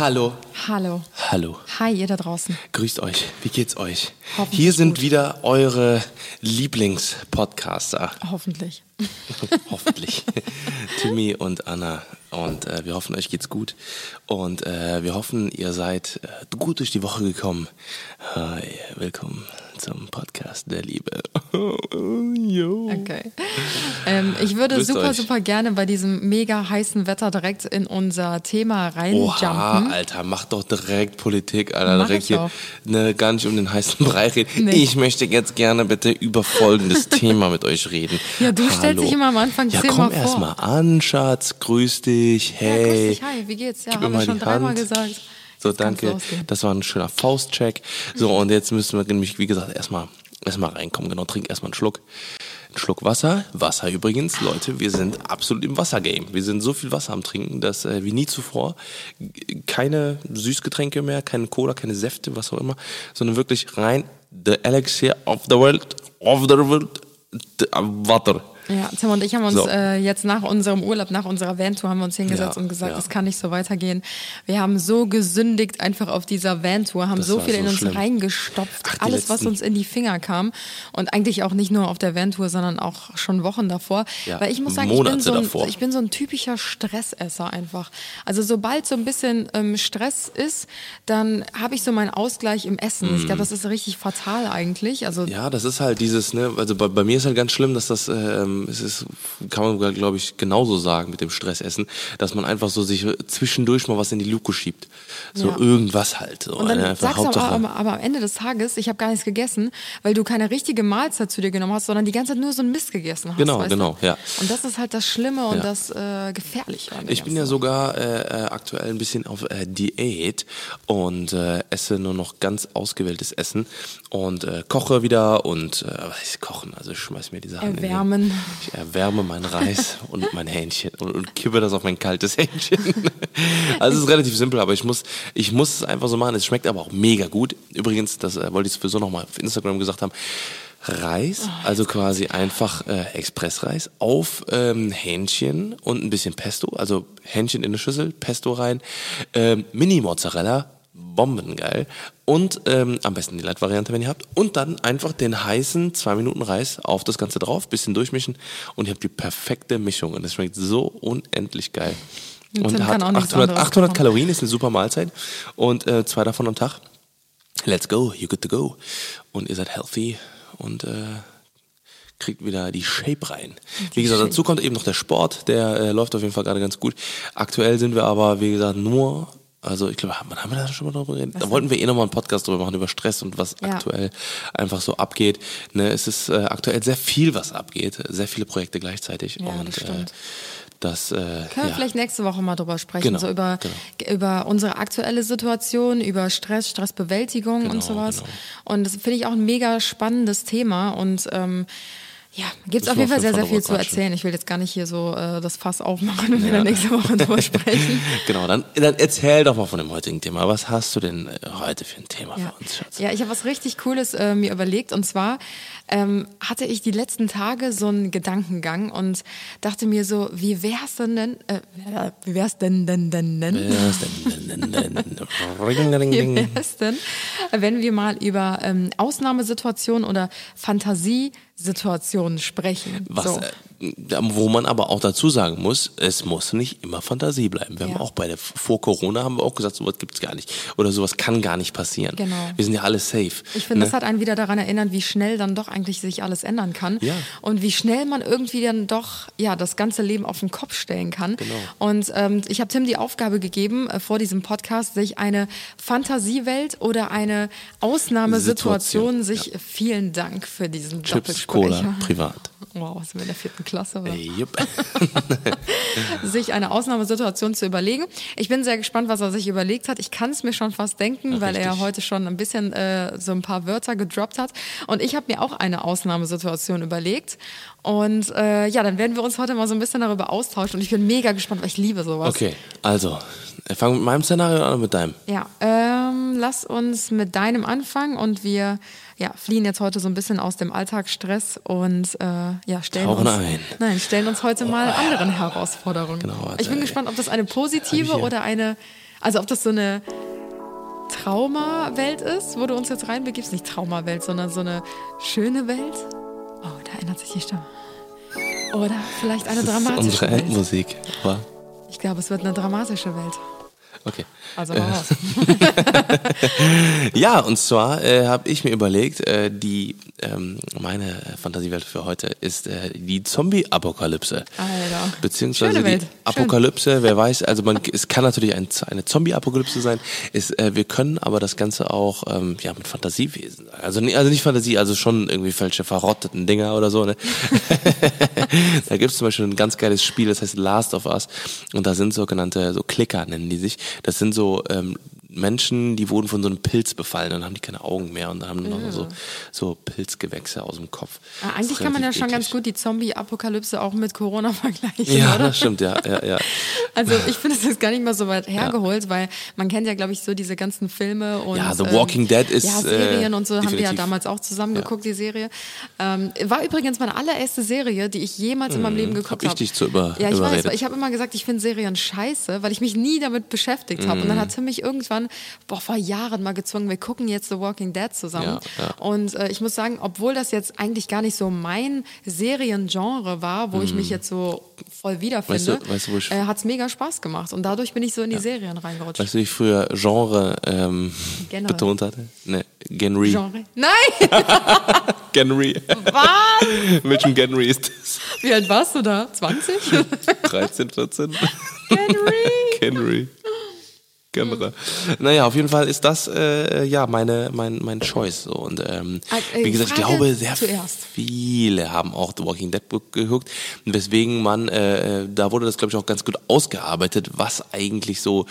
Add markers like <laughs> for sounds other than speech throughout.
Hallo. Hallo. Hallo. Hi, ihr da draußen. Grüßt euch. Wie geht's euch? Hoffentlich Hier sind gut. wieder eure Lieblingspodcaster. Hoffentlich. <laughs> Hoffentlich. <laughs> Timmy und Anna. Und äh, wir hoffen, euch geht's gut. Und äh, wir hoffen, ihr seid äh, gut durch die Woche gekommen. Hi, willkommen zum Podcast der Liebe. <laughs> Jo. Okay. Ähm, ich würde Grüßt super, euch. super gerne bei diesem mega heißen Wetter direkt in unser Thema Oha, reinjumpen. Alter, mach doch direkt Politik, Alter. Mach direkt ich hier auch. ne, gar nicht um den heißen Brei reden. Nee. Ich möchte jetzt gerne bitte über folgendes <laughs> Thema mit euch reden. Ja, du stellst dich immer am Anfang Ja, zehnmal komm erst vor. mal an, Schatz. Grüß dich. Hey. Ja, grüß dich, hi, wie geht's? Ja, Gib mir haben wir mal schon die dreimal Hand. gesagt. So, danke. Das war ein schöner Faustcheck. So, und jetzt müssen wir nämlich, wie gesagt, erstmal erstmal reinkommen. Genau, trink erstmal einen Schluck. Einen Schluck Wasser. Wasser übrigens, Leute, wir sind absolut im Wassergame. Wir sind so viel Wasser am Trinken, dass äh, wie nie zuvor keine Süßgetränke mehr, keine Cola, keine Säfte, was auch immer, sondern wirklich rein the elixir of the world, of the world, the, uh, Water. Ja, Tim und ich haben uns So. äh, jetzt nach unserem Urlaub, nach unserer Vantour, haben wir uns hingesetzt Ja, und gesagt, ja. das kann nicht so weitergehen. Wir haben so gesündigt einfach auf dieser Vantour, haben Das so viel so in uns schlimm. reingestopft, Ach, alles, was letzten- uns in die Finger kam. Und eigentlich auch nicht nur auf der Vantour, sondern auch schon Wochen davor. Ja, Weil ich muss sagen, ich bin, so ein, ich bin so ein typischer Stressesser einfach. Also sobald so ein bisschen ähm, Stress ist, dann habe ich so meinen Ausgleich im Essen. Ich glaube, das ist richtig fatal eigentlich. Also Mhm. Ja, das ist halt dieses, ne, also bei, bei mir ist halt ganz schlimm, dass das, ähm, es ist, kann man glaube ich genauso sagen mit dem Stressessen, dass man einfach so sich zwischendurch mal was in die Luke schiebt. So Ja. irgendwas halt. So, Und dann ne, einfach sagst du aber, Hauptsache. aber, aber am Ende des Tages, ich habe gar nichts gegessen, weil du keine richtige Mahlzeit zu dir genommen hast, sondern die ganze Zeit nur so ein Mist gegessen hast. Genau, genau, du? ja. Und das ist halt das Schlimme und Ja. das äh, Gefährliche. Ich bin ja sogar äh, äh, aktuell ein bisschen auf äh, Diät und äh, esse nur noch ganz ausgewähltes Essen und äh, koche wieder und äh, was heißt kochen, also ich schmeiß mir die Sachen Erwärmen. Ich erwärme meinen Reis und mein Hähnchen und, und kippe das auf mein kaltes Hähnchen. <laughs> Also es ist relativ simpel, aber ich muss, ich muss es einfach so machen. Es schmeckt aber auch mega gut. Übrigens, das äh, wollte ich sowieso nochmal auf Instagram gesagt haben. Reis, Oh, also quasi einfach äh, Expressreis auf ähm, Hähnchen und ein bisschen Pesto, also Hähnchen in eine Schüssel, Pesto rein, ähm, Mini-Mozzarella, bombengeil und ähm, am besten die Light-Variante, wenn ihr habt und dann einfach den heißen 2 Minuten Reis auf das Ganze drauf, bisschen durchmischen und ihr habt die perfekte Mischung und es schmeckt so unendlich geil. Und kann hat auch nichts 800, anderes 800 kochen. Kalorien, ist eine super Mahlzeit und äh, zwei davon am Tag. Let's go, you're good to go. Und ihr seid healthy und äh, kriegt wieder die Shape rein. Wie gesagt, dazu kommt eben noch der Sport, der äh, läuft auf jeden Fall gerade ganz gut. Aktuell sind wir aber, wie gesagt, nur, also ich glaube, wann haben wir da schon mal drüber geredet? Da wollten wir eh nochmal einen Podcast drüber machen, über Stress und was Ja. aktuell einfach so abgeht. Ne, es ist äh, aktuell sehr viel, was abgeht, sehr viele Projekte gleichzeitig. Ja, und das stimmt. Äh, das, äh, Können wir ja. vielleicht nächste Woche mal drüber sprechen, Genau, so über, genau. über unsere aktuelle Situation, über Stress, Stressbewältigung und Genau, sowas. genau. Und das finde ich auch ein mega spannendes Thema und ähm, ja, gibt es auf jeden Fall sehr, sehr viel zu erzählen. Ich will jetzt gar nicht hier so äh, das Fass aufmachen, wenn wir dann nächste Woche drüber <laughs> sprechen. Genau, dann, dann erzähl doch mal von dem heutigen Thema. Was hast du denn äh, heute für ein Thema Ja, für uns, Schatz? ja ich habe was richtig Cooles äh, mir überlegt und zwar ähm, hatte ich die letzten Tage so einen Gedankengang und dachte mir so, wie wär's denn denn, äh, wie wär's denn denn denn denn? Ja, ist denn- denn- denn- denn- <laughs> Ring, ring, Wie es denn, wenn wir mal über ähm, Ausnahmesituationen oder Fantasiesituationen sprechen? Was, so. Wo man aber auch dazu sagen muss, es muss nicht immer Fantasie bleiben. Wir Ja. haben auch bei der, vor Corona haben wir auch gesagt, sowas gibt's gar nicht. Oder sowas kann gar nicht passieren. Genau. Wir sind ja alle safe. Ich finde, ne? das hat einen wieder daran erinnert, wie schnell dann doch eigentlich sich alles ändern kann. Ja. Und wie schnell man irgendwie dann doch ja das ganze Leben auf den Kopf stellen kann. Genau. Und ähm, ich habe Tim die Aufgabe gegeben, äh, vor diesem Podcast sich eine Fantasiewelt oder eine Ausnahmesituation Situation, sich vielen Dank für diesen Chips, Cola, privat. Wow, sind wir in der vierten Klasse. Oder? Jupp. <laughs> sich eine Ausnahmesituation zu überlegen. Ich bin sehr gespannt, was er sich überlegt hat. Ich kann es mir schon fast denken, weil er richtig. heute schon ein bisschen äh, so ein paar Wörter gedroppt hat. Und ich habe mir auch eine Ausnahmesituation überlegt. Und äh, ja, dann werden wir uns heute mal so ein bisschen darüber austauschen. Und ich bin mega gespannt, weil ich liebe sowas. Okay, also, äh, fangen wir mit meinem Szenario an oder mit deinem? Ja, ähm, lass uns mit deinem anfangen und wir ja, fliehen jetzt heute so ein bisschen aus dem Alltagsstress und äh, ja, stellen Tauchen uns, ein. nein, stellen uns heute mal anderen Herausforderungen. Genau, warte, ich bin ey. gespannt, ob das eine positive oder eine Also ob das so eine Traumawelt ist, wo du uns jetzt reinbegibst. Nicht Traumawelt, sondern so eine schöne Welt. Oh, da ändert sich die Stimme. Oder vielleicht eine Das ist dramatische unsere Welt. Endmusik. Aber Ich glaube, es wird eine dramatische Welt. Okay. Also hau raus. <laughs> Ja, und zwar äh, habe ich mir überlegt, äh, die ähm, meine Fantasiewelt für heute ist äh, die Zombie-Apokalypse. Alter. Beziehungsweise die Welt. Schön. Apokalypse, wer weiß, also man, es kann natürlich ein, eine Zombie-Apokalypse sein. Ist, äh, wir können aber das Ganze auch ähm, ja, mit Fantasiewesen. Also, also nicht Fantasie, also schon irgendwie falsche verrotteten Dinger oder so. Ne? <laughs> da gibt es zum Beispiel ein ganz geiles Spiel, das heißt Last of Us. Und da sind sogenannte, so Klicker nennen die sich. Das sind so ähm, Menschen, die wurden von so einem Pilz befallen, dann haben die keine Augen mehr und dann haben die noch so, so Pilzgewächse aus dem Kopf. Ah, Das eigentlich kann man ja schon ganz eklig. gut die Zombie-Apokalypse auch mit Corona <laughs> vergleichen, Ja, oder? das <laughs> stimmt, ja, ja, ja. Also ich finde es jetzt gar nicht mal so weit hergeholt, weil man kennt ja, glaube ich, so diese ganzen Filme und Ja, The Walking Dead ist, ja Serien äh, und so haben wir ja definitiv. damals auch zusammen geguckt, die Serie. Ähm, war übrigens meine allererste Serie, die ich jemals in meinem Leben geguckt Hm, hab habe. ich dich zu über- Ja, ich überredet. weiß, ich habe immer gesagt, ich finde Serien scheiße, weil ich mich nie damit beschäftigt habe. Und Hm. dann hat Tim mich irgendwann, boah, vor Jahren mal gezwungen, wir gucken jetzt The Walking Dead zusammen. Ja, ja. Und äh, ich muss sagen, obwohl das jetzt eigentlich gar nicht so mein Seriengenre war, wo ich mich jetzt so voll wiederfinde. Weißt du- weißt du, ich- äh, hat es mega Spaß gemacht. Und dadurch bin ich so in die Serien reingerutscht. Weißt du, wie ich früher Genre ähm, betont hatte? Ne, Genry. Genre. Nein! <laughs> Genry. Was? Welchem Genry ist das? Wie alt warst du da? 20? 13, 14? Henry! Genry. Genre. Naja, auf jeden Fall ist das äh, ja meine mein mein Choice so und ähm, Ah, äh, wie gesagt, ich glaube sehr zuerst. viele haben auch The Walking Dead geguckt, weswegen man äh, äh, da wurde das glaube ich auch ganz gut ausgearbeitet, was eigentlich so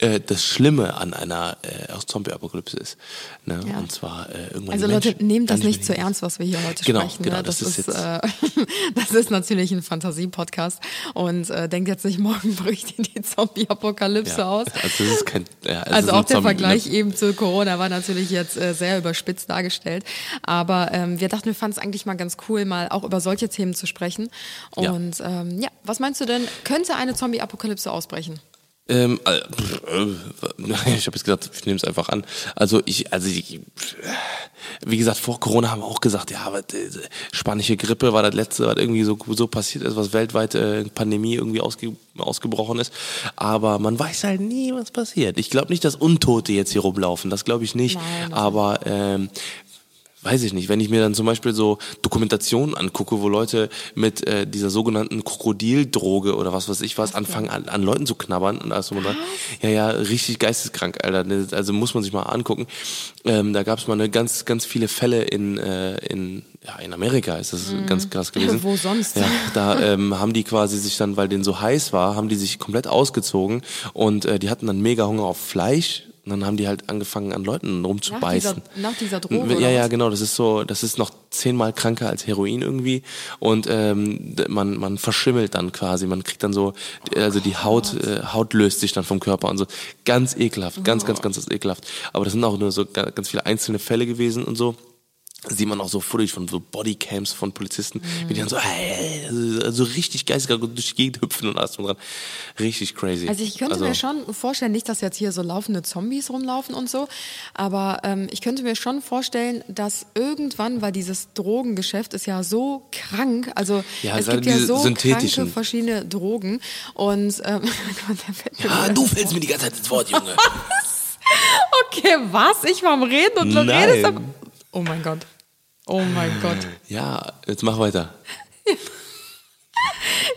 äh, das Schlimme an einer äh, Zombie-Apokalypse ist. Ne? Ja. Und zwar äh, irgendwann Also Leute, Menschen nehmt das nicht zu die- ernst, was wir hier heute Genau, sprechen. genau, ne? das, das ist ist, äh, <laughs> das ist natürlich ein Fantasie-Podcast und äh, denkt jetzt nicht, morgen <laughs> bricht die Zombie-Apokalypse ja, aus. Also das ist kein ja, Also ist auch der Zombie- Vergleich eben zu Corona war natürlich jetzt äh, sehr überspitzt dargestellt. Aber ähm, wir dachten, wir fanden es eigentlich mal ganz cool, mal auch über solche Themen zu sprechen. Ja. Und ähm, ja, was meinst du denn, könnte eine Zombie-Apokalypse ausbrechen? Ähm, äh, <laughs> äh, ich habe jetzt gesagt, ich nehme es einfach an. Also ich, also ich, wie gesagt, vor Corona haben wir auch gesagt, ja, aber diese spanische Grippe war das letzte, was irgendwie so, so passiert ist, was weltweit äh, Pandemie irgendwie ausge, ausgebrochen ist. Aber man weiß halt nie, was passiert. Ich glaube nicht, dass Untote jetzt hier rumlaufen. Das glaube ich nicht. Nein, aber ähm, weiß ich nicht, wenn ich mir dann zum Beispiel so Dokumentationen angucke, wo Leute mit äh, dieser sogenannten Krokodildroge oder was weiß ich was anfangen an, an Leuten zu knabbern und alles drum. Ja, ja, richtig geisteskrank, Alter. Also muss man sich mal angucken. Ähm, da gab es mal eine ganz, ganz viele Fälle in, äh, in, ja, in Amerika ist das ganz krass gewesen. Mhm. <laughs> Wo sonst? Ja, da ähm, haben die quasi sich dann, weil denen so heiß war, haben die sich komplett ausgezogen und äh, die hatten dann mega Hunger auf Fleisch. Und dann haben die halt angefangen, an Leuten rumzubeißen. Nach dieser- nach dieser Droge, Ja, ja, genau. Das ist so, das ist noch zehnmal kranker als Heroin irgendwie. Und ähm, man, man verschimmelt dann quasi. Man kriegt dann so, also die Haut, äh, Haut löst sich dann vom Körper und so. Ganz ekelhaft, ganz, ganz, ganz, ganz ekelhaft. Aber das sind auch nur so ga- ganz viele einzelne Fälle gewesen und so sieht man auch so Footage von so Bodycams von Polizisten, wie die dann so, also, so richtig geistig durch die Gegend hüpfen und alles drum dran. Richtig crazy. Also ich könnte mir schon vorstellen, nicht, dass jetzt hier so laufende Zombies rumlaufen und so, aber ähm, ich könnte mir schon vorstellen, dass irgendwann, weil dieses Drogengeschäft ist ja so krank, also Ja, es gerade gibt ja so kranke verschiedene Drogen und ähm, <laughs> mir Ja, du fällst mir die ganze Zeit ins Wort, Junge. <laughs> Okay, was? Ich war am Reden und du redest aber... Oh mein Gott. Oh mein Gott. ja, jetzt mach weiter.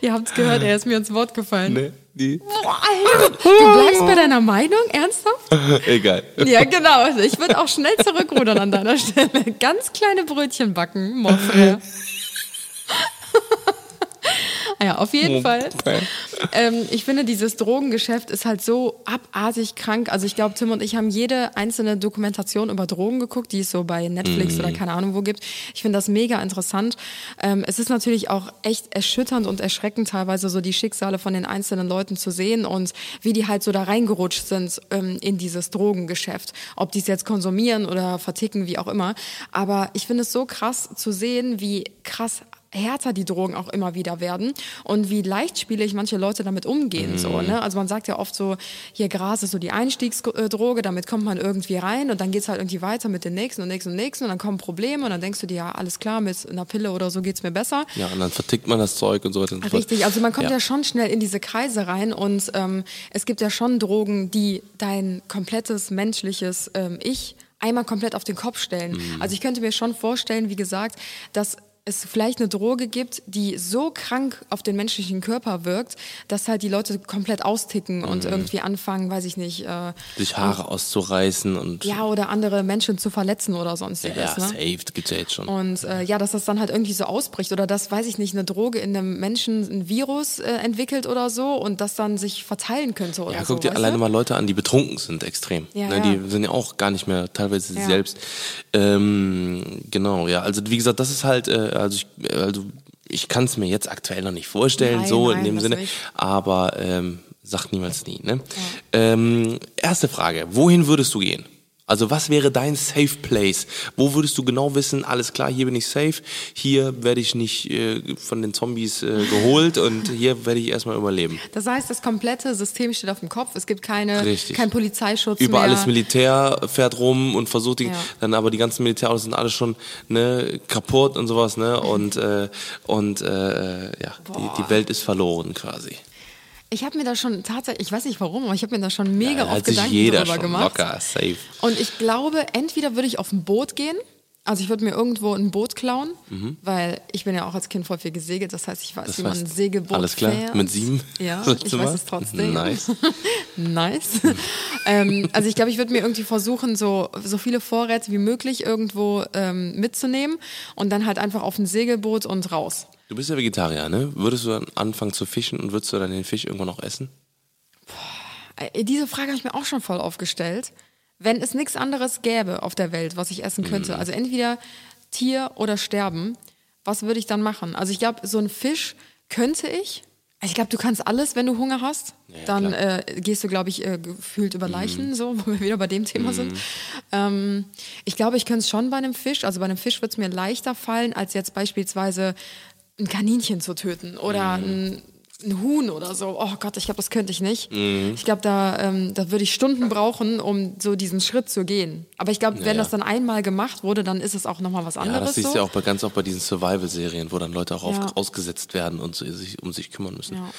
Ihr habt's gehört, er ist mir ins Wort gefallen. Ne? Die? Boah, Alter, du bleibst bei deiner Meinung? Ernsthaft? <laughs> Egal. Ja, genau. Ich würde auch schnell zurückrudern an deiner Stelle. Ganz kleine Brötchen backen, mon frère. <laughs> Ja, auf jeden Fall. Ähm, ich finde, dieses Drogengeschäft ist halt so abartig krank. Also ich glaube, Tim und ich haben jede einzelne Dokumentation über Drogen geguckt, die es so bei Netflix oder keine Ahnung wo gibt. Ich finde das mega interessant. Ähm, es ist natürlich auch echt erschütternd und erschreckend teilweise so die Schicksale von den einzelnen Leuten zu sehen und wie die halt so da reingerutscht sind ähm, in dieses Drogengeschäft. Ob die es jetzt konsumieren oder verticken, wie auch immer. Aber ich finde es so krass zu sehen, wie krass härter die Drogen auch immer wieder werden und wie leichtspielig manche Leute damit umgehen. Mhm. So, ne? Also man sagt ja oft so, hier Gras ist so die Einstiegsdroge, damit kommt man irgendwie rein und dann geht es halt irgendwie weiter mit den nächsten und nächsten und nächsten und dann kommen Probleme und dann denkst du dir, ja, alles klar, mit einer Pille oder so geht es mir besser. Ja, und dann vertickt man das Zeug und so weiter. Richtig, also man kommt ja. ja schon schnell in diese Kreise rein und ähm, es gibt ja schon Drogen, die dein komplettes menschliches ähm, Ich einmal komplett auf den Kopf stellen. Mhm. Also ich könnte mir schon vorstellen, wie gesagt, dass es vielleicht eine Droge gibt, die so krank auf den menschlichen Körper wirkt, dass halt die Leute komplett austicken mhm. und irgendwie anfangen, weiß ich nicht, äh, sich Haare auszureißen und ja oder andere Menschen zu verletzen oder sonstiges. Ja, ja ne? safe, gibt's ja jetzt schon. Und äh, ja, dass das dann halt irgendwie so ausbricht oder dass, weiß ich nicht, eine Droge in einem Menschen ein Virus äh, entwickelt oder so und das dann sich verteilen könnte oder ja, so. guck dir alleine mal Leute an, die betrunken sind extrem. Ja, ne, ja. Die sind ja auch gar nicht mehr teilweise sie selbst. Ähm, genau, ja, also wie gesagt, das ist halt äh, also ich, also ich kann es mir jetzt aktuell noch nicht vorstellen, nein, so nein, in dem Sinne, nicht. aber ähm, sagt niemals nie. Ne? Ja. Ähm, erste Frage, wohin würdest du gehen? Also was wäre dein Safe Place? Wo würdest du genau wissen, alles klar, hier bin ich safe, hier werde ich nicht äh, von den Zombies äh, geholt und hier werde ich erstmal überleben. Das heißt, das komplette System steht auf dem Kopf, es gibt keine, kein Polizeischutz Überall mehr. ist Militär, fährt rum und versucht die, ja. dann aber die ganzen Militärautos sind alle schon ne, kaputt und sowas, ne? Und, äh, und äh, ja, die, die Welt ist verloren quasi. Ich habe mir da schon tatsächlich, ich weiß nicht warum, aber ich habe mir da schon mega ja, oft Gedanken darüber gemacht. Locker, safe. Und ich glaube, entweder würde ich auf ein Boot gehen, also ich würde mir irgendwo ein Boot klauen, mhm. weil ich bin ja auch als Kind voll viel gesegelt, das heißt, ich weiß, das wie man ein Segelboot Alles klar, fährt. mit sieben? Ja, <laughs> ich weiß es trotzdem. Nice. <laughs> nice. <laughs> ähm, also ich glaube, ich würde mir irgendwie versuchen, so, so viele Vorräte wie möglich irgendwo ähm, mitzunehmen und dann halt einfach auf ein Segelboot und raus. Du bist ja Vegetarier, ne? Würdest du dann anfangen zu fischen und würdest du dann den Fisch irgendwann noch essen? Boah, diese Frage habe ich mir auch schon voll aufgestellt. Wenn es nichts anderes gäbe auf der Welt, was ich essen könnte, mhm. also entweder Tier oder Sterben, was würde ich dann machen? Also ich glaube, so ein Fisch könnte ich. Ich glaube, du kannst alles, wenn du Hunger hast. Ja, dann äh, gehst du, glaube ich, äh, gefühlt über Leichen, mm. so, <laughs> wo wir wieder bei dem Thema mm. sind. Ähm, ich glaube, ich könnte es schon bei einem Fisch. Also bei einem Fisch wird es mir leichter fallen, als jetzt beispielsweise ein Kaninchen zu töten oder mhm. ein, ein, Huhn oder so. Oh Gott, ich glaube, das könnte ich nicht. Mhm. Ich glaube, da, ähm, da würde ich Stunden brauchen, um so diesen Schritt zu gehen. Aber ich glaube, wenn das dann einmal gemacht wurde, dann ist es auch nochmal was anderes. Ja, das siehst du so. ja auch bei, ganz oft bei diesen Survival-Serien, wo dann Leute auch ja. auf, ausgesetzt werden und so, sich um sich kümmern müssen. Ja.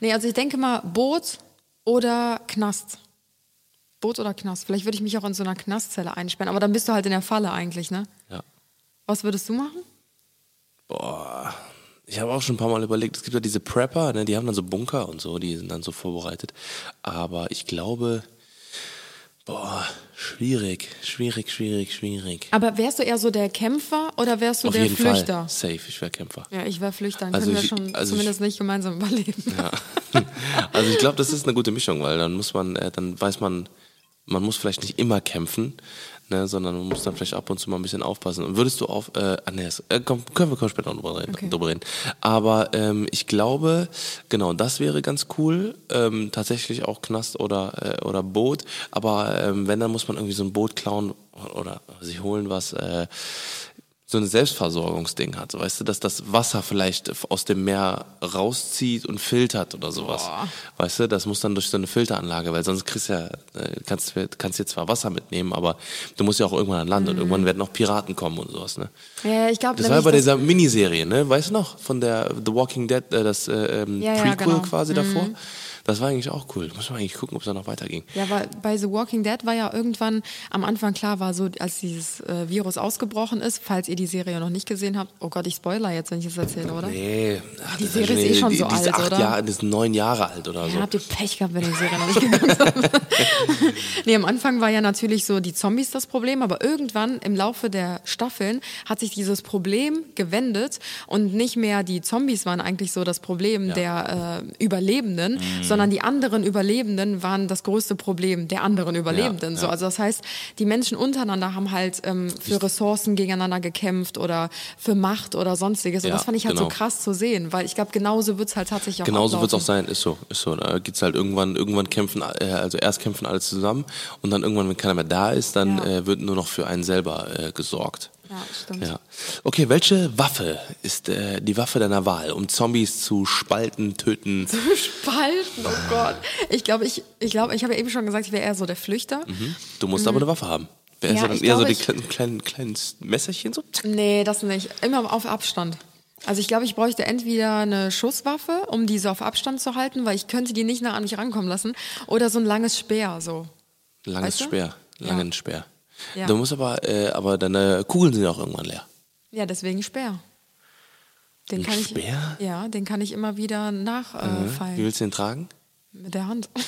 Nee, also ich denke mal, Boot oder Knast. Boot oder Knast. Vielleicht würde ich mich auch in so einer Knastzelle einsperren, aber dann bist du halt in der Falle eigentlich, ne? Ja. Was würdest du machen? Boah, ich habe auch schon ein paar Mal überlegt, es gibt ja diese Prepper, ne, die haben dann so Bunker und so, die sind dann so vorbereitet. Aber ich glaube, boah, schwierig, schwierig, schwierig, schwierig. Aber wärst du eher so der Kämpfer oder wärst du Auf der jeden Flüchter? Fall. Safe, ich wäre Kämpfer. Ja, ich wäre Flüchter, dann also können ich, wir schon also zumindest ich, nicht gemeinsam überleben. Ja. <laughs> Also ich glaube, das ist eine gute Mischung, weil dann muss man, äh, dann weiß man, man muss vielleicht nicht immer kämpfen, ne, sondern man muss dann vielleicht ab und zu mal ein bisschen aufpassen. Und würdest du auf, äh, ah, nee, äh, komm, können wir später noch drüber reden. Okay. Drüber reden. Aber ähm, ich glaube, genau, das wäre ganz cool. Ähm, tatsächlich auch Knast oder, äh, oder Boot. Aber ähm, wenn, dann muss man irgendwie so ein Boot klauen oder sich holen, was äh, so ein Selbstversorgungsding hat. weißt du, dass das Wasser vielleicht aus dem Meer rauszieht und filtert oder sowas. Boah. Weißt du, das muss dann durch so eine Filteranlage, weil sonst kriegst du ja, äh, kannst, kannst dir zwar Wasser mitnehmen, aber du musst ja auch irgendwann an Land mhm. und irgendwann werden auch Piraten kommen und sowas, ne? Ja, ich glaube, das war bei dieser Miniserie, ne? Weißt du noch? Von der The Walking Dead, äh, das äh, ähm, ja, Prequel ja, genau. quasi mhm. davor. Das war eigentlich auch cool. Muss man eigentlich gucken, ob es da noch weiterging. Ja, weil bei The Walking Dead war ja irgendwann am Anfang klar, war so, als dieses äh, Virus ausgebrochen ist, falls ihr die Serie noch nicht gesehen habt. Oh Gott, ich spoiler jetzt, wenn ich das erzähle, oder? Nee. Ach, die Serie ist, eh schon die, so die alt, acht oder? Jahre, das ist neun Jahre alt oder ja, so. habt ihr Pech gehabt, wenn ihr die Serie noch nicht geguckt habt. <laughs> nee, am Anfang war ja natürlich so die Zombies das Problem, aber irgendwann im Laufe der Staffeln hat sich dieses Problem gewendet und nicht mehr die Zombies waren eigentlich so das Problem ja. der äh, Überlebenden, mhm. sondern die anderen Überlebenden waren das größte Problem der anderen Überlebenden. Ja, so, also das heißt, die Menschen untereinander haben halt ähm, für Ressourcen gegeneinander gekämpft oder für Macht oder sonstiges. Und das fand ich halt genau. so krass zu sehen, weil ich glaube, genauso wird es halt tatsächlich auch Genauso wird es auch sein, ist so. Ist so. Da geht's halt irgendwann, irgendwann kämpfen, äh, also erst kämpfen alle zusammen und dann irgendwann, wenn keiner mehr da ist, dann äh, wird nur noch für einen selber äh, gesorgt. Ja, stimmt. Ja. Okay, welche Waffe ist äh, die Waffe deiner Wahl, um Zombies zu spalten, töten? <laughs> Spalten, oh Gott. Ich glaube, ich, ich, glaub, ich habe ja eben schon gesagt, ich wäre eher so der Flüchter. Hm? Du musst aber eine Waffe haben. Wer ist Ja, ja dann eher so die kleinen, kleinen, kleinen Messerchen so? Nee, das nicht. Immer auf Abstand. Also ich glaube, ich bräuchte entweder eine Schusswaffe, um diese auf Abstand zu halten, weil ich könnte die nicht nah an mich rankommen lassen, oder so ein langes Speer, so. Langes Weißt du? Speer. Ja. Langen Speer. Ja. Du musst aber, äh, aber deine Kugeln sind auch irgendwann leer. Ja, deswegen Speer. Den Ein kann ich, Speer? Ja, den kann ich immer wieder nachfallen. Äh, Wie willst du den tragen? Mit der Hand. <laughs>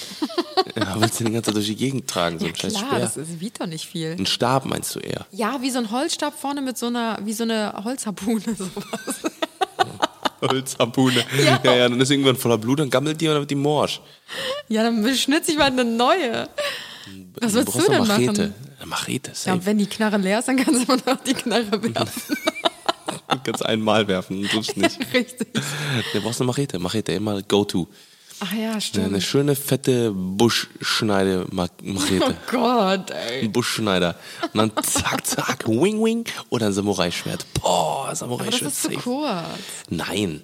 Ja, willst du den ganzen Tag durch die Gegend tragen, so Ja, ein scheiß klar, Speer? das ist, wiegt doch nicht viel. Ein Stab meinst du eher? Ja, wie so ein Holzstab vorne mit so einer, wie so eine Holzharpune, <laughs> sowas. Holzharpune. <laughs> Ja. ja, dann ist irgendwann voller Blut, dann gammelt die und dann wird die morsch. Ja, dann beschnitze ich mal eine neue. Was willst brauchst du denn machen? Eine Machete, safe. Ja, wenn die Knarre leer ist, <laughs> dann kannst du immer noch die Knarre werfen. Du <laughs> kannst einmal werfen, sonst nicht. <laughs> Richtig. Du brauchst eine Machete. Machete, immer go-to. Ach ja, Eine stimmt. schöne, fette Oh Buschschneide-Machete. Gott, ey. Ein Buschschneider. Und dann zack, zack, wing, wing. Oder ein Samurai-Schwert. Boah, Aber das Samurai-Schwert. ist zu kurz. Nein.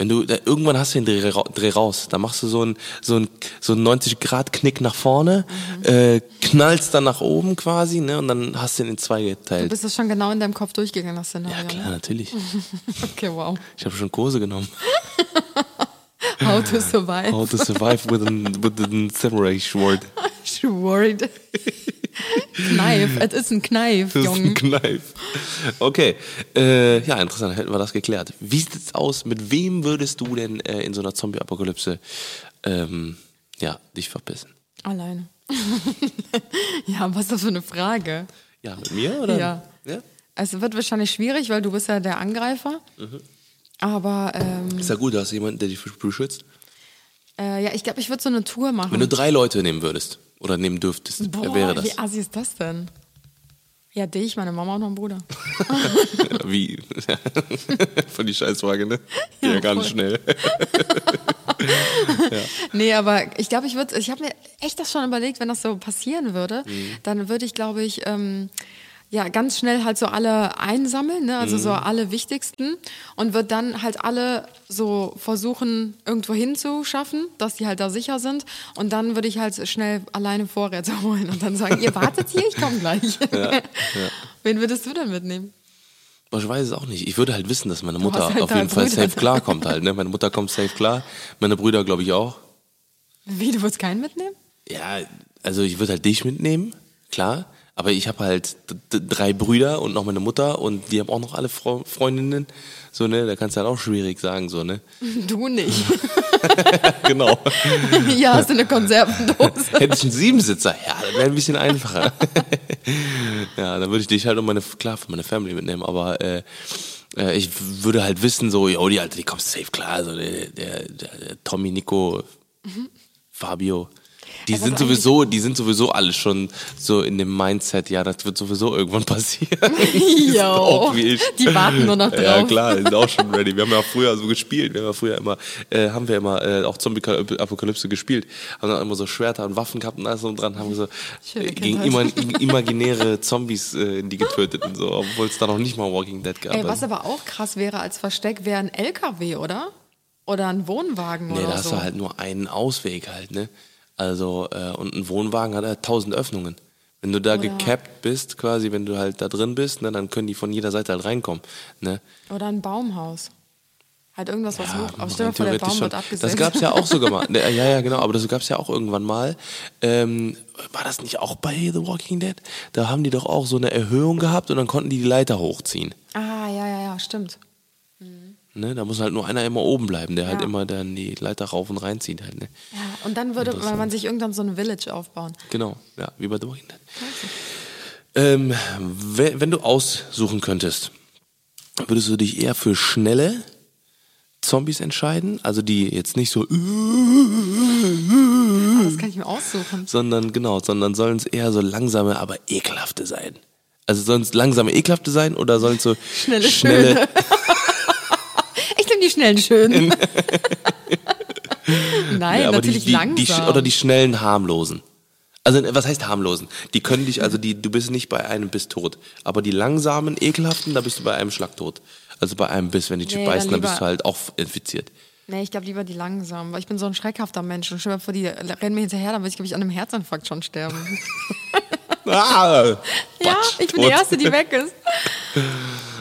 Wenn du, irgendwann hast du den Dreh, Dreh raus. Da machst du so einen so einen, so einen 90-Grad-Knick nach vorne, Mhm. äh, knallst dann nach oben quasi, ne, und dann hast du ihn in zwei Du geteilt. bist das schon genau in deinem Kopf durchgegangen, das Szenario. Ja, klar, ne? natürlich. <laughs> Okay, wow. Ich habe schon Kurse genommen. <laughs> How to survive. How to survive with a, with a samurai sword. <laughs> Worried. Knife, es ist ein Knife, Das ist ein Junge. Kneif. Okay, äh, ja, interessant, hätten wir das geklärt. Wie sieht es aus? Mit wem würdest du denn äh, in so einer Zombie-Apokalypse ähm, ja, dich verpissen? Alleine. <laughs> ja, was ist das für eine Frage? Ja, mit mir oder? Ja. ja? Es wird wahrscheinlich schwierig, weil du bist ja der Angreifer. Mhm. Aber ähm, Ist ja gut, du hast jemanden, der dich beschützt. äh, ja, ich glaube, ich würde so eine Tour machen. Wenn du drei Leute nehmen würdest oder nehmen dürftest, Boah, wer wäre das? wie assi ist das denn? Ja, dich, meine Mama und mein Bruder. <laughs> Wie? <laughs> Von die Scheißfrage, ne? Ja, Ja, nicht voll. schnell. <laughs> Nee, aber ich glaube, ich würde, ich habe mir echt das schon überlegt, wenn das so passieren würde, Mhm. dann würde ich, glaube ich, ähm, ja, ganz schnell halt so alle einsammeln, ne? also Mhm. so alle wichtigsten und würde dann halt alle so versuchen, irgendwo hinzuschaffen, dass die halt da sicher sind und dann würde ich halt schnell alleine Vorräte <laughs> holen und dann sagen, ihr wartet hier, ich komme gleich. <laughs> Wen würdest du denn mitnehmen? Ich weiß es auch nicht. Ich würde halt wissen, dass meine Mutter halt auf jeden Fall Brüder. safe klar kommt halt. Ne? Meine Mutter kommt safe klar. Meine Brüder, glaube ich, auch. Wie, du würdest keinen mitnehmen? Ja, also ich würde halt dich mitnehmen, klar. Aber ich habe halt drei Brüder und noch meine Mutter und die haben auch noch alle Fre Freundinnen. So, ne, da kannst du halt auch schwierig sagen, so, ne? Du nicht. <laughs> genau. <laughs> Hier hast du eine Konservendose. Hätte ich einen Siebensitzer, ja, das wäre ein bisschen einfacher. <laughs> ja, dann würde ich dich halt um meine, klar, für meine Family mitnehmen, aber äh, äh, ich würde halt wissen, so, yo, die Alte, die kommt safe klar, also der, der, der, der Tommy, Nico, Fabio. Die Also sind sowieso, die sind sowieso alle schon so in dem Mindset, ja, das wird sowieso irgendwann passieren. <laughs> <laughs> Jo, die warten nur noch <laughs> Ja, drauf. klar, die sind auch schon ready. Wir haben ja früher so gespielt. Wir haben ja früher immer, äh, haben wir immer äh, auch Zombie-Apokalypse gespielt. Haben dann immer so Schwerter und Waffen gehabt und alles so dran. Haben so äh, gegen ima imaginäre Zombies äh, die getötet und so, obwohl es da noch nicht mal Walking Dead gab. Ey, was Also, aber auch krass wäre als Versteck, wäre ein LKW, oder? Oder ein Wohnwagen nee, oder da hast so. du halt nur einen Ausweg halt, ne? Also, äh, und ein Wohnwagen hat halt tausend Öffnungen. Wenn du da Oder- gecapped bist, quasi, wenn du halt da drin bist, ne, dann können die von jeder Seite halt reinkommen. Ne? Oder ein Baumhaus. Halt irgendwas, was Ja, hoch. Aber stell dir vor, der Baum wird schon. abgesägt. Das gab's ja auch sogar mal. <laughs> Ja, ja, genau, aber das gab's ja auch irgendwann mal. Ähm, war das nicht auch bei The Walking Dead? Da haben die doch auch so eine Erhöhung gehabt und dann konnten die die Leiter hochziehen. Ah, ja, ja, ja, stimmt. Ne? Da muss halt nur einer immer oben bleiben, der halt Ja. immer dann die Leiter rauf und reinzieht halt. Ne? Ja, und dann würde man sich irgendwann so ein Village aufbauen. Genau, ja, wie bei The Walking Dead. Ähm, we- wenn du aussuchen könntest, würdest du dich eher für schnelle Zombies entscheiden? Also die jetzt nicht so, Ah, das kann ich mir aussuchen. sondern genau, sondern sollen es eher so langsame, aber ekelhafte sein. Also sollen es langsame, ekelhafte sein oder sollen es so Schnelle, schöne. Nehme die schnellen Schönen. <laughs> Nein, Ja, aber natürlich die, die, langsam. die, oder die schnellen, harmlosen. Also was heißt harmlosen? Die können dich, also die, du bist nicht bei einem Biss tot. Aber die langsamen, ekelhaften, da bist du bei einem Schlag tot. Also bei einem Biss, wenn die dich Nee, beißen, dann dann bist du halt auch infiziert. Nee, ich glaube lieber die langsamen, weil ich bin so ein schreckhafter Mensch. Und stell dir vor, die rennen mir hinterher, dann würde ich, glaube ich, an einem Herzinfarkt schon sterben. <laughs> Ah, ja, ich bin die. Erste, die weg ist. <laughs>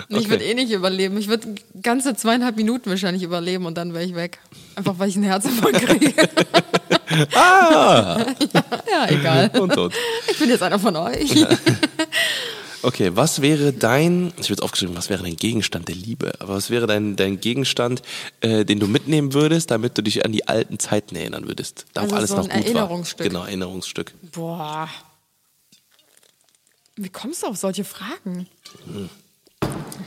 Und Ich Okay. würde eh nicht überleben. Ich würde ganze zweieinhalb Minuten wahrscheinlich überleben und dann wäre ich weg. Einfach weil ich einen Herzinfarkt kriege. <laughs> Ah, <laughs> ja, egal. und tot. Ich bin jetzt einer von euch. Okay, was wäre dein, ich habe jetzt aufgeschrieben, was wäre dein Gegenstand der Liebe? Aber was wäre dein, dein Gegenstand, äh, den du mitnehmen würdest, damit du dich an die alten Zeiten erinnern würdest? Da Also alles so noch ein gut Erinnerungsstück. war. Genau, Erinnerungsstück. Boah. Wie kommst du auf solche Fragen?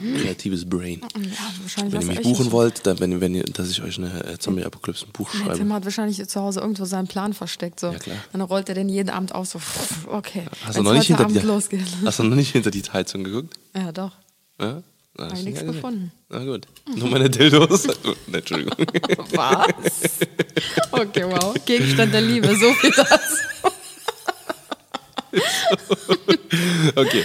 Kreatives Brain. Ja, wahrscheinlich Wenn was ihr mich buchen wollt, dann, wenn, wenn ihr, dass ich euch eine äh, Zombie-Apokalypse ein Buch schreibe. Tim hat wahrscheinlich zu Hause irgendwo seinen Plan versteckt. So. Ja, klar. Dann rollt er den jeden Abend auf. So, pff, okay. Hast du, noch nicht hinter Abend die, losgeht. hast du noch nicht hinter die Heizung geguckt? Ja, doch. Ja? Na, hast ich nichts ja gefunden. Na gut. Nur meine Dildos. <laughs> Ne, Entschuldigung. <laughs> Was? Okay, wow. Gegenstand der Liebe, so viel dazu. <laughs> Okay.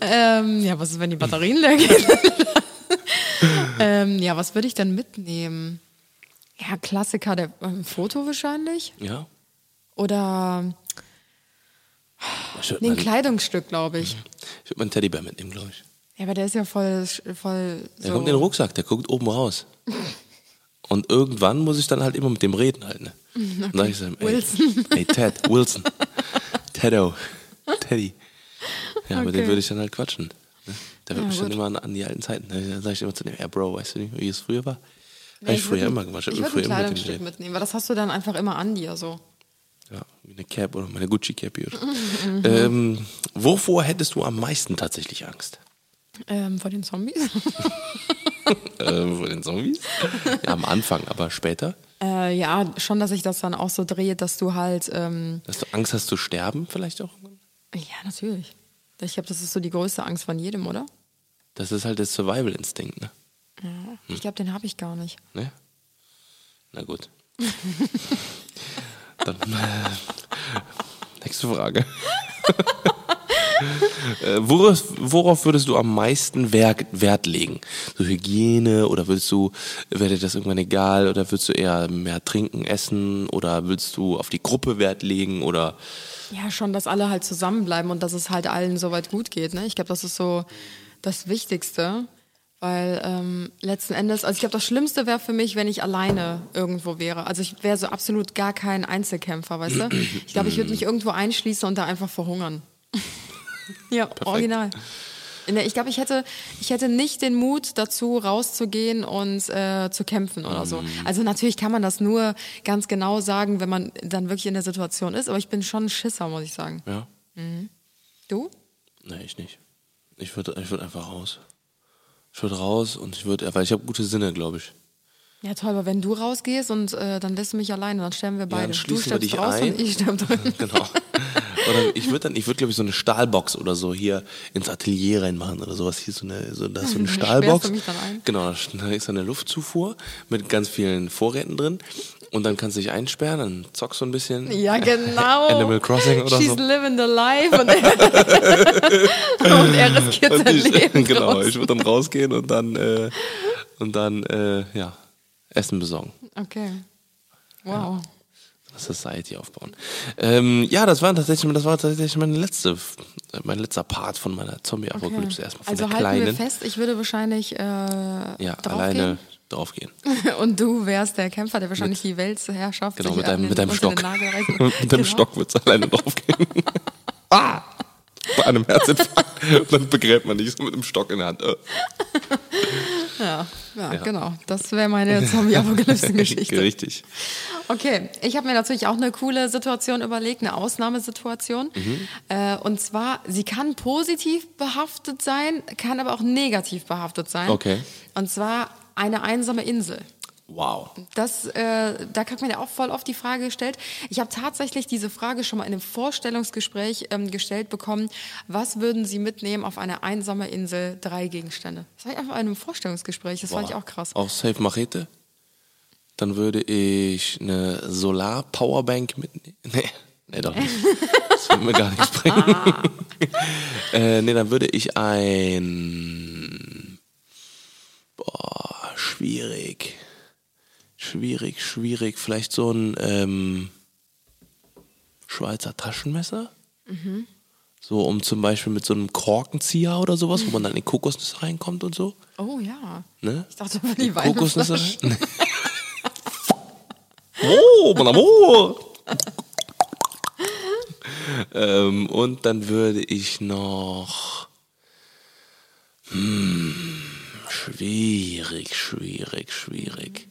Ähm, ja, was ist, wenn die Batterien leer gehen? <laughs> ähm, ja, was würde ich denn mitnehmen? Ja, Klassiker, der ähm, Foto wahrscheinlich. Ja. Oder würde nee, ein Kleidungsstück, glaube ich. ich würd meinen Teddybär mitnehmen, glaube ich. Ja, aber der ist ja voll, voll Der so. kommt in den Rucksack, der guckt oben raus. <laughs> Und irgendwann muss ich dann halt immer mit dem reden halt, ne? Und dann sag ich so, ey, Wilson. ey, Ted, Wilson, Teddo, Teddy. Ja, mit dem Okay. würde ich dann halt quatschen. Ne? Der wird Ja, mich dann gut. immer an, an die alten Zeiten. Ne? Dann sag ich immer zu dem, ja, Bro, weißt du nicht, wie es früher war? Nee, Hab ich früher immer gemacht. Ich hab würde früher ein mit Kleidungsstück geredet. mitnehmen, weil das hast du dann einfach immer an dir so. Ja, wie eine Cap oder meine Gucci-Cappy. Oder. Mhm, ähm, wovor hättest du am meisten tatsächlich Angst? Ähm, vor den Zombies? <laughs> ähm, vor den Zombies? Ja, am Anfang, aber später? äh, ja, schon, dass sich das dann auch so dreht, dass du halt, ähm, Dass du Angst hast zu sterben vielleicht auch? Ja, natürlich. Ich glaube, das ist so die größte Angst von jedem, oder? Das ist halt der Survival-Instinkt, ne? Ich glaube, den habe ich gar nicht. ne? Na gut. <laughs> Dann äh, nächste Frage. <laughs> Äh, worauf, worauf würdest du am meisten Wert, Wert legen? So Hygiene oder würdest du, wäre dir das irgendwann egal oder würdest du eher mehr trinken, essen oder willst du auf die Gruppe Wert legen oder Ja, schon, dass alle halt zusammenbleiben und dass es halt allen soweit gut geht. Ne? Ich glaube, das ist so das Wichtigste. Weil ähm, letzten Endes, also ich glaube, das Schlimmste wäre für mich, wenn ich alleine irgendwo wäre. Also ich wäre so absolut gar kein Einzelkämpfer, weißt du? Ich glaube, ich würde mich irgendwo einschließen und da einfach verhungern. <laughs> ja, original. Ne, Ich glaube, ich hätte, ich hätte nicht den Mut dazu, rauszugehen und äh, zu kämpfen oder so. Also natürlich kann man das nur ganz genau sagen, wenn man dann wirklich in der Situation ist, aber ich bin schon ein Schisser, muss ich sagen. ja? Du? Nee, ich nicht. Ich würde ich würd einfach raus. Ich würde raus und ich würde, weil ich habe gute Sinne, glaube ich. Ja, toll, aber wenn du rausgehst und äh, dann lässt du mich alleine, dann sterben wir Ja, beide. dann du schließen wir stirbst dich raus ein. und ich sterbe <laughs> drin. Genau. Oder ich würde dann, ich würde glaube ich so eine Stahlbox oder so hier ins Atelier reinmachen oder sowas. Hier so eine, so, da ist so eine <laughs> Stahlbox. Genau, da ist eine Luftzufuhr mit ganz vielen Vorräten drin. Und dann kannst du dich einsperren, dann zockst du ein bisschen. Ja, genau. <laughs> Animal Crossing oder She's so. living the life und er, <laughs> und er riskiert Und sein ich, Leben. genau, draus. ich würde dann rausgehen und dann, äh, und dann, äh, ja, Essen besorgen. Okay. Wow. Society aufbauen. Ähm, ja, das war tatsächlich, das war tatsächlich meine letzte, mein letzter Part von meiner Zombie-Apokalypse. Erstmal von Also der halten wir kleinen. fest, ich würde wahrscheinlich äh, ja, draufgehen. alleine draufgehen. <laughs> Und du wärst der Kämpfer, der wahrscheinlich die Weltherrschaft Genau, mit deinem, den- mit deinem Stock. <laughs> Mit deinem Genau. Stock wird es alleine draufgehen. <laughs> ah! Bei einem Herzinfarkt. Und dann begräbt man dich so mit einem Stock in der Hand. Äh. Ja, ja, Ja. genau. Das wäre meine Zombie-Apokalypse-Geschichte. Richtig. Okay, ich habe mir natürlich auch eine coole Situation überlegt, eine Ausnahmesituation. Mhm. Äh, und zwar, sie kann positiv behaftet sein, kann aber auch negativ behaftet sein. Okay. Und zwar eine einsame Insel. Wow. Das, äh, da kriegt man ja auch voll oft die Frage gestellt. Ich habe tatsächlich diese Frage schon mal in einem Vorstellungsgespräch ähm, gestellt bekommen. Was würden Sie mitnehmen auf eine einsame Insel? Drei Gegenstände. Das war ich einfach in einem Vorstellungsgespräch. Das fand ich auch krass. Auch Safe Machete. Dann würde ich eine Solar-Powerbank mitnehmen. <laughs> Nee. Nee, doch nicht. Das würde mir gar nichts <laughs> bringen. <laughs> äh, nee, dann würde ich ein. Boah, schwierig. Schwierig, schwierig. Vielleicht so ein ähm, Schweizer Taschenmesser? Mhm. So, um zum Beispiel mit so einem Korkenzieher oder sowas, wo man dann in Kokosnüsse reinkommt und so. Oh ja. Ne? Ich dachte die Kokosnüsse rein. Oh, mon amour! ähm, und dann würde ich noch. Hm, schwierig, schwierig, schwierig.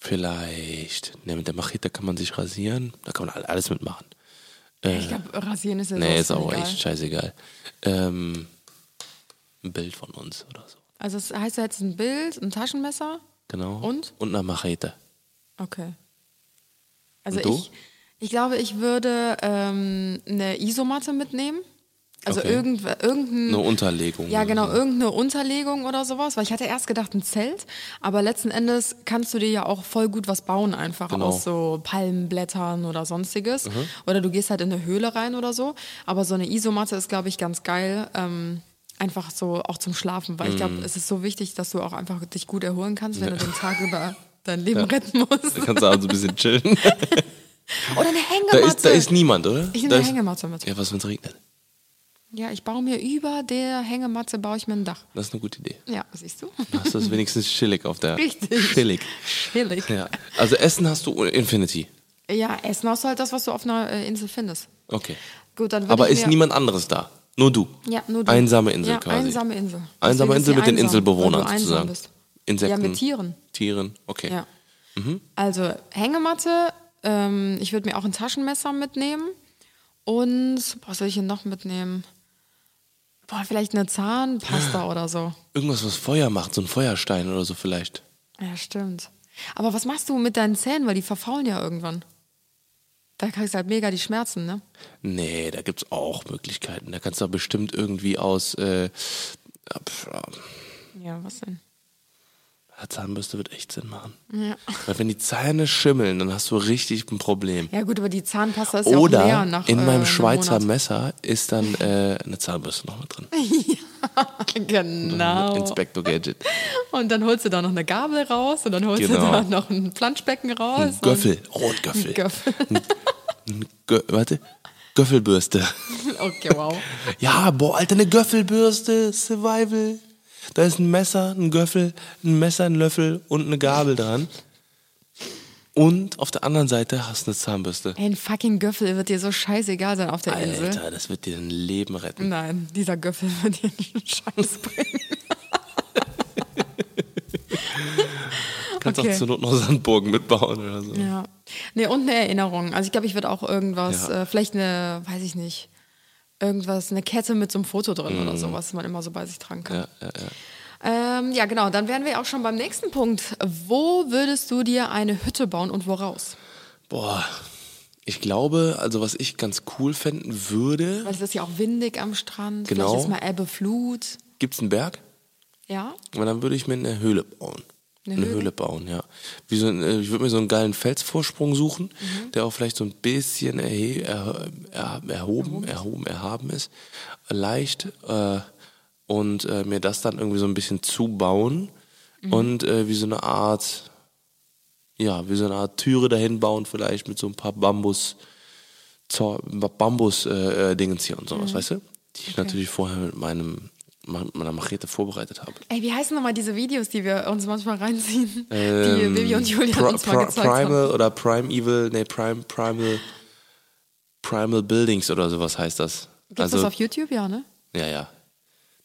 Vielleicht. Ne, mit der Machete kann man sich rasieren. Da kann man alles mitmachen. Ich glaube, rasieren ist ja Nee, ist auch egal. echt scheißegal. Ähm, ein Bild von uns oder so. Also das heißt jetzt ein Bild, ein Taschenmesser. Genau. Und? Und eine Machete. Okay. Also ich, ich glaube, ich würde ähm, eine Isomatte mitnehmen. Also Okay. irgend, irgendein. Eine Unterlegung. Ja, genau, irgendeine Unterlegung oder sowas, weil ich hatte erst gedacht, ein Zelt, aber letzten Endes kannst du dir ja auch voll gut was bauen, einfach Genau. aus so Palmenblättern oder sonstiges. Mhm. Oder du gehst halt in eine Höhle rein oder so. Aber so eine Isomatte ist, glaube ich, ganz geil. Ähm, einfach so auch zum Schlafen, weil ich glaube, Mhm. es ist so wichtig, dass du auch einfach dich gut erholen kannst, wenn du den Tag über dein Leben retten musst. Da kannst du also ein bisschen chillen. <laughs> Oder eine Da Hängematte. ist, da ist niemand, oder? ich nehme da eine Hängematte mit. Ja, was, wenn es regnet? Ja, ich baue mir über der Hängematte baue ich mir ein Dach. Das ist eine gute Idee. Ja, siehst du? Dann hast du es wenigstens chillig auf der. Richtig. Chillig. Chillig. Ja. Also Essen hast du Infinity. Ja, Essen hast du halt das, was du auf einer äh, Insel findest. Okay. Gut, dann Aber ist niemand anderes da? Nur du. Ja, nur du. Einsame Insel ja, quasi. einsame Insel. Einsame Insel mit den einsam, Inselbewohnern du einsam sozusagen. Bist. Insekten. Ja, mit Tieren. Tieren, okay. Ja. Mhm. Also Hängematte, ähm, ich würde mir auch ein Taschenmesser mitnehmen. Und, was soll ich hier noch mitnehmen? Boah, vielleicht eine Zahnpasta oder so. Irgendwas, was Feuer macht, so ein Feuerstein oder so vielleicht. Ja, stimmt. Aber was machst du mit deinen Zähnen? Weil die verfaulen ja irgendwann. Da kriegst du halt mega die Schmerzen, ne? Nee, da gibt's auch Möglichkeiten. Da kannst du bestimmt irgendwie aus äh, Ja, was denn? Ja, Zahnbürste wird echt Sinn machen. Ja. Weil wenn die Zähne schimmeln, dann hast du richtig ein Problem. Ja gut, aber die Zahnpasta ist ja auch Oder leer nach in äh, meinem einem Schweizer Monat. Messer ist dann äh, eine Zahnbürste noch mit drin. <laughs> Genau. Inspector Gadget. Und dann holst du da noch eine Gabel raus und dann holst Genau. du da noch ein Planschbecken raus. Ein Göffel. Ein <laughs> Göffel. Ein. Ein Gö warte. Göffelbürste. Okay, wow. <laughs> Ja, boah, Alter, eine Göffelbürste. Survival. Da ist ein Messer, ein Göffel, ein Messer, ein Löffel und eine Gabel dran. Und auf der anderen Seite hast du eine Zahnbürste. Ey, ein fucking Göffel wird dir so scheißegal sein auf der Insel. Alter, das wird dir dein Leben retten. Nein, dieser Göffel wird dir einen <laughs> Scheiß bringen. Kannst okay. auch zur Not noch Sandburgen mitbauen oder so. Ja. Nee, und eine Erinnerung. Also ich glaube, ich würde auch irgendwas, Ja. äh, vielleicht eine, weiß ich nicht, irgendwas, eine Kette mit so einem Foto drin oder so, was man immer so bei sich tragen kann. Mhm. Ja, ja, ja. Ähm, ja, genau. Dann wären wir auch schon beim nächsten Punkt. Wo würdest du dir eine Hütte bauen und woraus? Boah, ich glaube, also was ich ganz cool fänden würde, Weil es ist ja auch windig am Strand. Genau. Vielleicht ist mal Ebbe, Flut. gibt's einen Berg? Ja. Und dann würde ich mir eine Höhle bauen. Eine Eine, Höhle? Höhle? bauen, ja. Wie so, ein- äh, ich würde mir so einen geilen Felsvorsprung suchen, Mhm. der auch vielleicht so ein bisschen erhe er, er, erhoben, erhoben, erhaben ist. Leicht. Äh, und äh, mir das dann irgendwie so ein bisschen zubauen Mhm. und äh, wie so eine Art, ja, wie so eine Art Türe dahin bauen, vielleicht mit so ein paar Bambus, Zau- Bambus äh, äh, hier und sowas, weißt du? Die ich natürlich vorher mit meinem meiner Machete vorbereitet habe. Ey, wie heißen nochmal diese Videos, die wir uns manchmal reinziehen, <laughs> die Bibi und Julian Pri- uns mal Pri- gezeigt haben? Primal oder Prime Evil, nee, Prime, Primal, Primal Buildings oder sowas heißt das. Gibt's das auf YouTube? Ja, ne? ja, ja.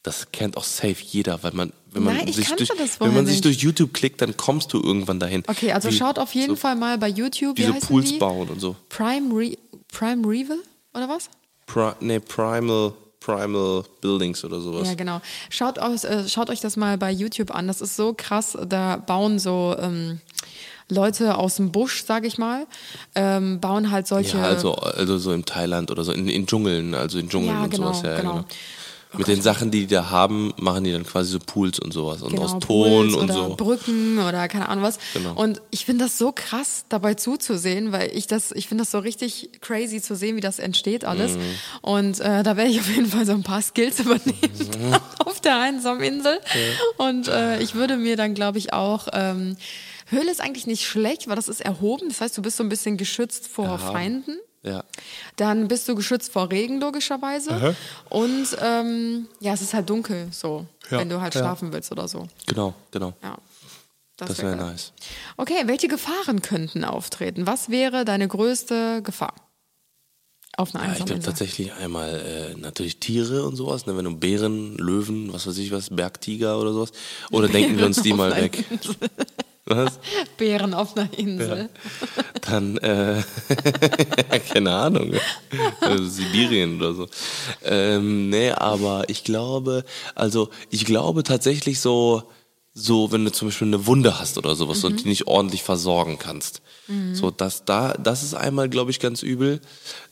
Das kennt auch safe jeder, weil man, wenn man Nein, ich sich durch, wenn man sich durch YouTube klickt, dann kommst du irgendwann dahin. Okay, also Wie- schaut auf jeden so, Fall mal bei YouTube, wie Diese Pools die? bauen und so. Prime, Re Prime Revel oder was? Pri nee, Primal, Primal Buildings oder sowas. Ja, genau. Schaut, aus, äh, schaut euch das mal bei YouTube an. Das ist so krass. Da bauen so ähm, Leute aus dem Busch, sage ich mal, ähm, bauen halt solche. Ja, also, also so in Thailand oder so, in, in Dschungeln, also in Dschungeln Ja, und genau, sowas. Ja, genau. genau. Mit den Sachen, die die da haben, machen die dann quasi so Pools und sowas und Genau, aus Ton Pools und oder so. Brücken oder keine Ahnung was. Genau. Und ich finde das so krass, dabei zuzusehen, weil ich das, ich finde das so richtig crazy zu sehen, wie das entsteht alles. Mhm. Und äh, da werde ich auf jeden Fall so ein paar Skills <laughs> übernehmen <laughs> auf der einsamen Insel. Und äh, ich würde mir dann, glaube ich, auch ähm, Höhle ist eigentlich nicht schlecht, weil das ist erhoben. Das heißt, du bist so ein bisschen geschützt vor Feinden. Ja. Dann bist du geschützt vor Regen, logischerweise. Und ähm, ja, es ist halt dunkel, so, Ja, wenn du halt ja. schlafen willst oder so. Genau, genau. Ja. Das wär wäre geil. nice. Okay, welche Gefahren könnten auftreten? Was wäre deine größte Gefahr? Auf einer Ja, ich glaube tatsächlich einmal äh, natürlich Tiere und sowas, ne? wenn du Bären, Löwen, was weiß ich was, Bergtiger oder sowas. Oder <laughs> denken wir uns die mal weg. Was? <laughs> Bären auf einer Insel. Dann, äh, <laughs> keine Ahnung, also Sibirien oder so. Ähm, nee, aber ich glaube, also ich glaube tatsächlich so, so, wenn du zum Beispiel eine Wunde hast oder sowas und die nicht ordentlich versorgen kannst. So, das da, das ist einmal, glaube ich, ganz übel.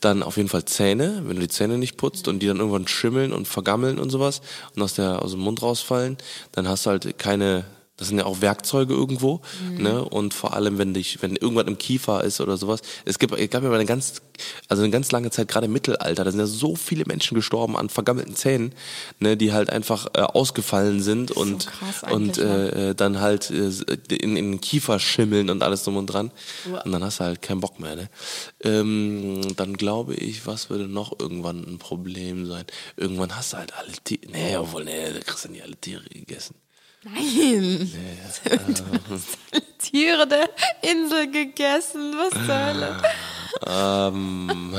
Dann auf jeden Fall Zähne, wenn du die Zähne nicht putzt und die dann irgendwann schimmeln und vergammeln und sowas und aus der, aus dem Mund rausfallen, dann hast du halt keine, das sind ja auch Werkzeuge irgendwo, ne? Und vor allem, wenn dich, wenn irgendwas im Kiefer ist oder sowas. Es gibt, es gab ja mal eine ganz, also eine ganz lange Zeit, gerade im Mittelalter, da sind ja so viele Menschen gestorben an vergammelten Zähnen, ne, die halt einfach äh, ausgefallen sind und krass und ne? äh, äh, dann halt äh, in, in den Kiefer schimmeln und alles drum und dran. Uah. Und dann hast du halt keinen Bock mehr, ne? Ähm, dann glaube ich, was würde noch irgendwann ein Problem sein? Irgendwann hast du halt alle Tiere. Nee, obwohl, nee, da kriegst du nicht alle Tiere gegessen. Nein. <laughs> Tiere der Insel gegessen. Was zur Hölle? Ähm,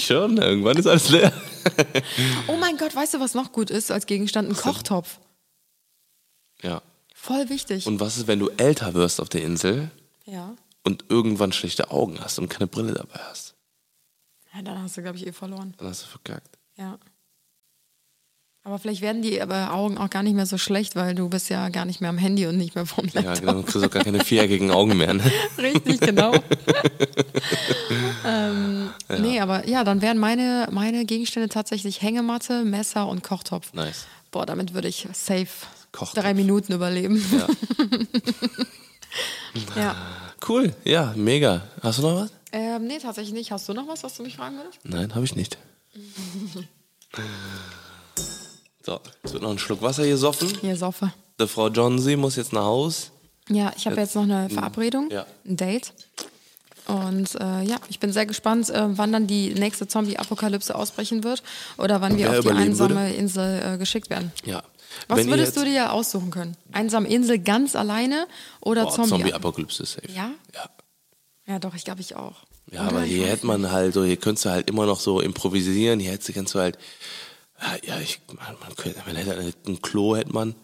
schon, irgendwann ist alles leer. Oh mein Gott, weißt du, was noch gut ist als Gegenstand? Ein Kochtopf. Ja. Voll wichtig. Und was ist, wenn du älter wirst auf der Insel ja. und irgendwann schlechte Augen hast und keine Brille dabei hast? ja. Dann hast du, glaube ich, eh verloren. Dann hast du verkackt. Ja. Aber vielleicht werden die aber Augen auch gar nicht mehr so schlecht, weil du bist ja gar nicht mehr am Handy und nicht mehr vom Ja, Laptop. genau, dann kriegst du auch gar keine viereckigen Augen mehr. Ne? <laughs> Richtig, genau. <laughs> ähm, Nee, aber ja, dann wären meine, meine Gegenstände tatsächlich Hängematte, Messer und Kochtopf. Nice. Boah, damit würde ich safe Kochtopf. drei Minuten überleben. Ja. <laughs> ja. Cool, ja, mega. Hast du noch was? Ähm, nee, tatsächlich nicht. Hast du noch was, was du mich fragen würdest? Nein, habe ich nicht. So, jetzt wird noch ein Schluck Wasser gesoffen. Hier, Soffe. Die Frau Johnsy muss jetzt nach Haus. Ja, ich habe jetzt noch eine Verabredung, Ja. ein Date. Und äh, ja, ich bin sehr gespannt, äh, wann dann die nächste Zombie-Apokalypse ausbrechen wird oder wann wir auf die einsame würde? Insel äh, geschickt werden. Ja. Was Wenn würdest du dir aussuchen können? Einsame Insel ganz alleine oder Boah, Zombie? Zombie-Apokalypse safe. Ja? Ja. Ja, doch, ich glaube ich auch. Ja, Oder? aber hier hätte man halt so, hier könntest du halt immer noch so improvisieren. Hier hättest kannst du halt, ja, ja ich, man, man, könnte, man hätte halt ein Klo, hätte man.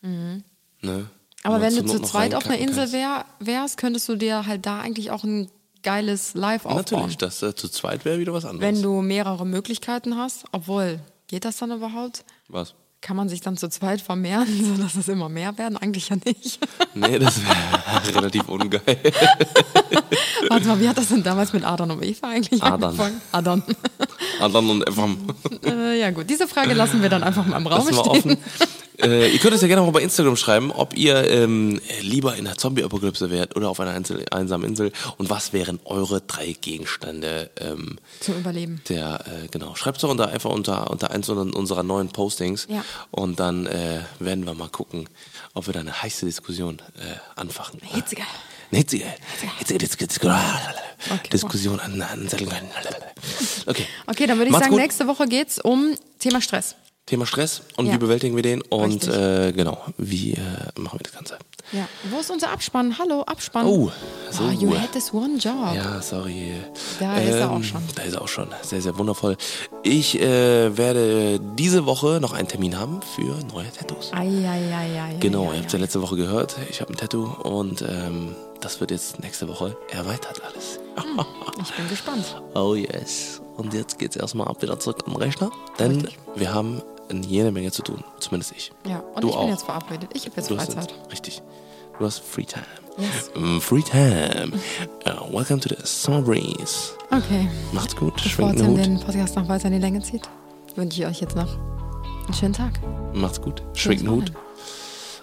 Ne? Mhm. Aber Wo man wenn du zu zweit auf einer Insel wär, wärst, könntest du dir halt da eigentlich auch ein geiles Live aufbauen. Natürlich, das äh, zu zweit wäre wieder was anderes. Wenn du mehrere Möglichkeiten hast, obwohl, geht das dann überhaupt? was? Kann man sich dann zu zweit vermehren, <laughs> sodass es immer mehr werden? Eigentlich ja nicht. <laughs> Nee, das wäre <laughs> relativ ungeil. Warte mal, wie hat das denn damals mit Adam und Eva eigentlich Adern. angefangen? Adam. Adam und Evam. äh, ja gut, diese Frage lassen wir dann einfach mal im Raum stehen. offen. Äh, ihr könnt es ja gerne mal bei Instagram schreiben, ob ihr ähm, lieber in der Zombie-Apokalypse wärt oder auf einer Einzel einsamen Insel und was wären eure drei Gegenstände ähm, Zum Überleben. der, äh, genau. Schreibt doch unter, einfach unter, unter eins unserer neuen Postings Ja. und dann äh, werden wir mal gucken, ob wir da eine heiße Diskussion äh, anfachen. Hitzige. Eine hitzige, hitzige Disku- Disku- Okay. Diskussion an, anzetteln können. Okay. Okay, dann würde ich Macht's sagen, gut. nächste Woche geht's um Thema Stress. Thema Stress und Ja. wie bewältigen wir den und äh, genau, wie äh, machen wir das Ganze. Ja. Wo ist unser Abspann? Hallo, Abspann. Oh, so. Ah, you had this one job. Ja, sorry. Da ist er auch schon. Da ist er auch schon. Sehr, sehr wundervoll. Ich äh, werde diese Woche noch einen Termin haben für neue Tattoos. Ei, ei, ei, ei, Genau, ihr habt es ja letzte Woche gehört. Ich habe ein Tattoo und ähm, das wird jetzt nächste Woche erweitert alles. Ich bin gespannt. <laughs> Oh yes. Und jetzt geht's erstmal ab wieder zurück am Rechner, denn Richtig. wir haben jede Menge zu tun. Zumindest ich. Ja, und Du ich auch. bin jetzt verabredet. Ich habe jetzt Du Freizeit. jetzt, richtig. Du hast Free Time. Yes. Mm, Free Time. Uh, welcome to the Summer Breeze. Okay. Macht's gut. Bevor Tim den Podcast noch weiter in die Länge zieht, wünsche ich euch jetzt noch Einen schönen Tag. Macht's gut. Schwingt den Hut.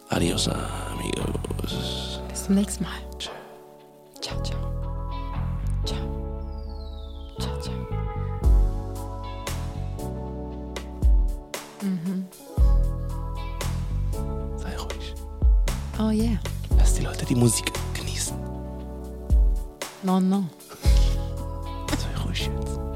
Adios, amigos. Bis zum nächsten Mal. Ciao, ciao. Ciao. Ciao, ciao. Oh yeah. Lass die Leute die Musik genießen. No, no. <laughs> Sei ruhig jetzt.